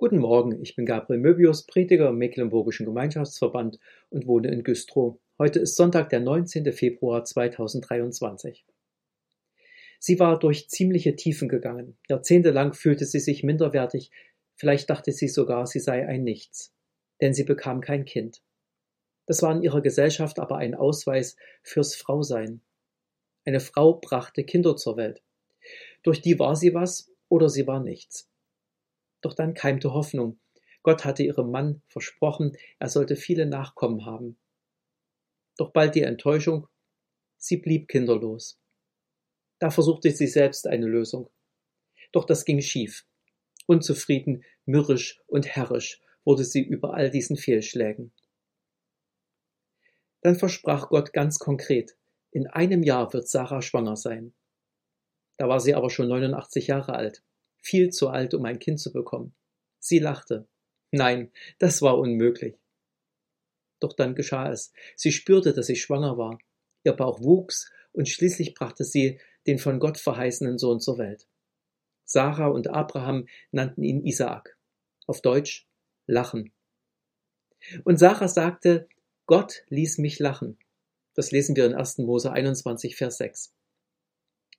Guten Morgen, ich bin Gabriel Möbius, Prediger im Mecklenburgischen Gemeinschaftsverband und wohne in Güstrow. Heute ist Sonntag, der 19. Februar 2023. Sie war durch ziemliche Tiefen gegangen. Jahrzehntelang fühlte sie sich minderwertig, vielleicht dachte sie sogar, sie sei ein Nichts, denn sie bekam kein Kind. Das war in ihrer Gesellschaft aber ein Ausweis fürs Frausein. Eine Frau brachte Kinder zur Welt. Durch die war sie was oder sie war nichts. Doch dann keimte Hoffnung. Gott hatte ihrem Mann versprochen, er sollte viele Nachkommen haben. Doch bald die Enttäuschung, sie blieb kinderlos. Da versuchte sie selbst eine Lösung. Doch das ging schief. Unzufrieden, mürrisch und herrisch wurde sie über all diesen Fehlschlägen. Dann versprach Gott ganz konkret, in einem Jahr wird Sarah schwanger sein. Da war sie aber schon 89 Jahre alt, viel zu alt, um ein Kind zu bekommen. Sie lachte. Nein, das war unmöglich. Doch dann geschah es. Sie spürte, dass sie schwanger war. Ihr Bauch wuchs und schließlich brachte sie den von Gott verheißenen Sohn zur Welt. Sarah und Abraham nannten ihn Isaak. Auf Deutsch Lachen. Und Sarah sagte, Gott ließ mich lachen. Das lesen wir in 1. Mose 21, Vers 6.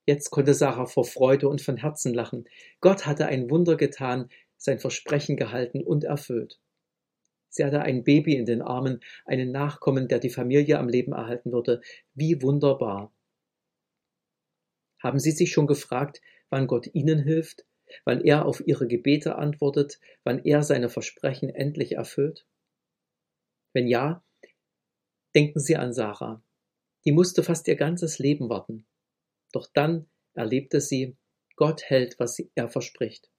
Jetzt konnte Sarah vor Freude und von Herzen lachen. Gott hatte ein Wunder getan, sein Versprechen gehalten und erfüllt. Sie hatte ein Baby in den Armen, einen Nachkommen, der die Familie am Leben erhalten würde. Wie wunderbar. Haben Sie sich schon gefragt, wann Gott Ihnen hilft, wann er auf Ihre Gebete antwortet, wann er seine Versprechen endlich erfüllt? Wenn ja, denken Sie an Sarah. Die musste fast ihr ganzes Leben warten. Doch dann erlebte sie, Gott hält, was er verspricht.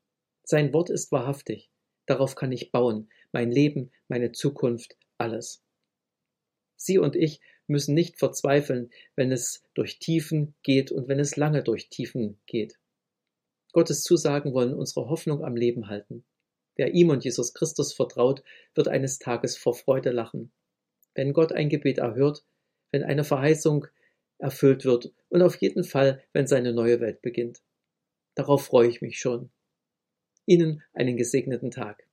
Sein Wort ist wahrhaftig. Darauf kann ich bauen, mein Leben, meine Zukunft, alles. Sie und ich müssen nicht verzweifeln, wenn es durch Tiefen geht und wenn es lange durch Tiefen geht. Gottes Zusagen wollen unsere Hoffnung am Leben halten. Wer ihm und Jesus Christus vertraut, wird eines Tages vor Freude lachen. Wenn Gott ein Gebet erhört, wenn eine Verheißung erfüllt wird und auf jeden Fall, wenn seine neue Welt beginnt. Darauf freue ich mich schon. Ihnen einen gesegneten Tag.